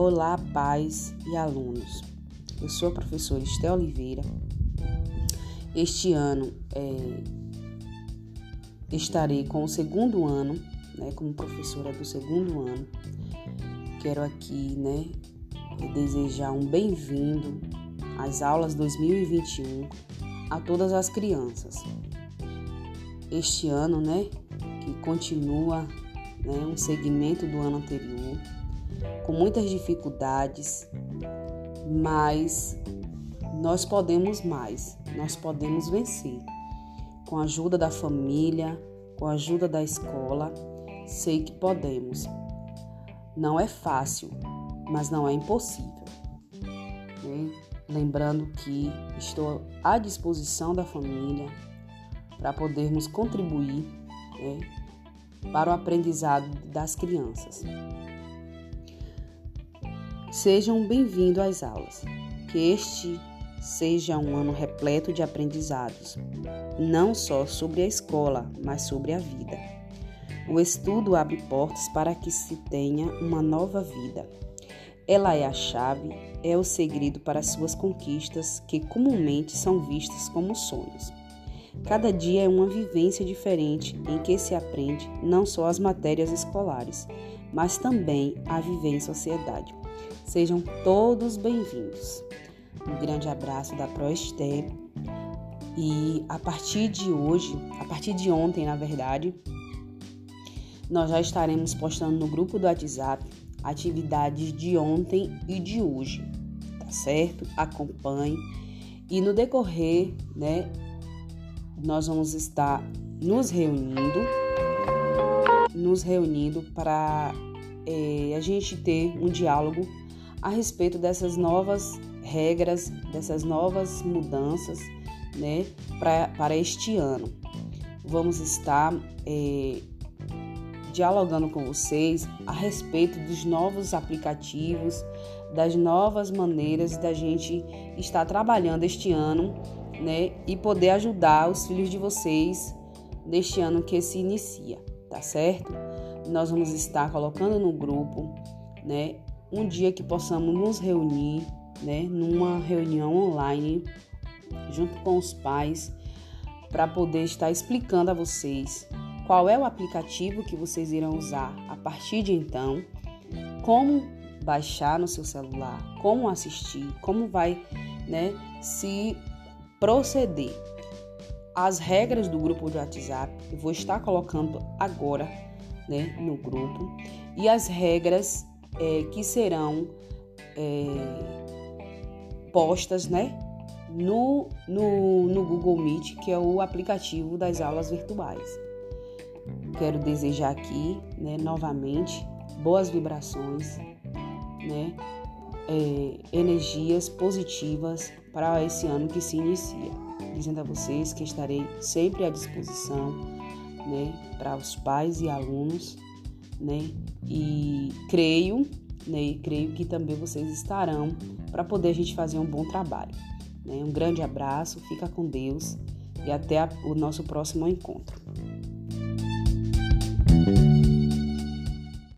Olá, pais e alunos. Eu sou a professora Esté Oliveira. Este ano é, estarei com o segundo ano, né, como professora do segundo ano. Quero aqui, né, desejar um bem-vindo às aulas 2021 a todas as crianças. Este ano, né, que continua né, um segmento do ano anterior, com muitas dificuldades, mas nós podemos mais, nós podemos vencer. Com a ajuda da família, com a ajuda da escola, sei que podemos. Não é fácil, mas não é impossível. Né? Lembrando que estou à disposição da família para podermos contribuir né, para o aprendizado das crianças. Sejam bem-vindos às aulas. Que este seja um ano repleto de aprendizados, não só sobre a escola, mas sobre a vida. O estudo abre portas para que se tenha uma nova vida. Ela é a chave, é o segredo para suas conquistas, que comumente são vistas como sonhos. Cada dia é uma vivência diferente em que se aprende não só as matérias escolares, mas também a viver em sociedade. Sejam todos bem-vindos. Um grande abraço da ProSTEM e a partir de hoje, a partir de ontem, na verdade, nós já estaremos postando no grupo do WhatsApp atividades de ontem e de hoje, tá certo? Acompanhe e no decorrer, né, nós vamos estar nos reunindo, nos reunindo para é, a gente ter um diálogo a respeito dessas novas regras, dessas novas mudanças, né, pra, para este ano. Vamos estar é, dialogando com vocês a respeito dos novos aplicativos, das novas maneiras da gente estar trabalhando este ano né? E poder ajudar os filhos de vocês neste ano que se inicia, tá certo? Nós vamos estar colocando no grupo, né? Um dia que possamos nos reunir, né? Numa reunião online, junto com os pais, para poder estar explicando a vocês qual é o aplicativo que vocês irão usar a partir de então, como baixar no seu celular, como assistir, como vai, né? Se proceder. As regras do grupo de WhatsApp eu vou estar colocando agora né, no grupo e as regras é, que serão é, postas né, no, no, no Google Meet, que é o aplicativo das aulas virtuais. Quero desejar aqui né, novamente boas vibrações, né, é, energias positivas para esse ano que se inicia. Dizendo a vocês que estarei sempre à disposição né, para os pais e alunos, né, e creio, né, e creio que também vocês estarão para poder a gente fazer um bom trabalho. Né? Um grande abraço, fica com Deus e até a, o nosso próximo encontro.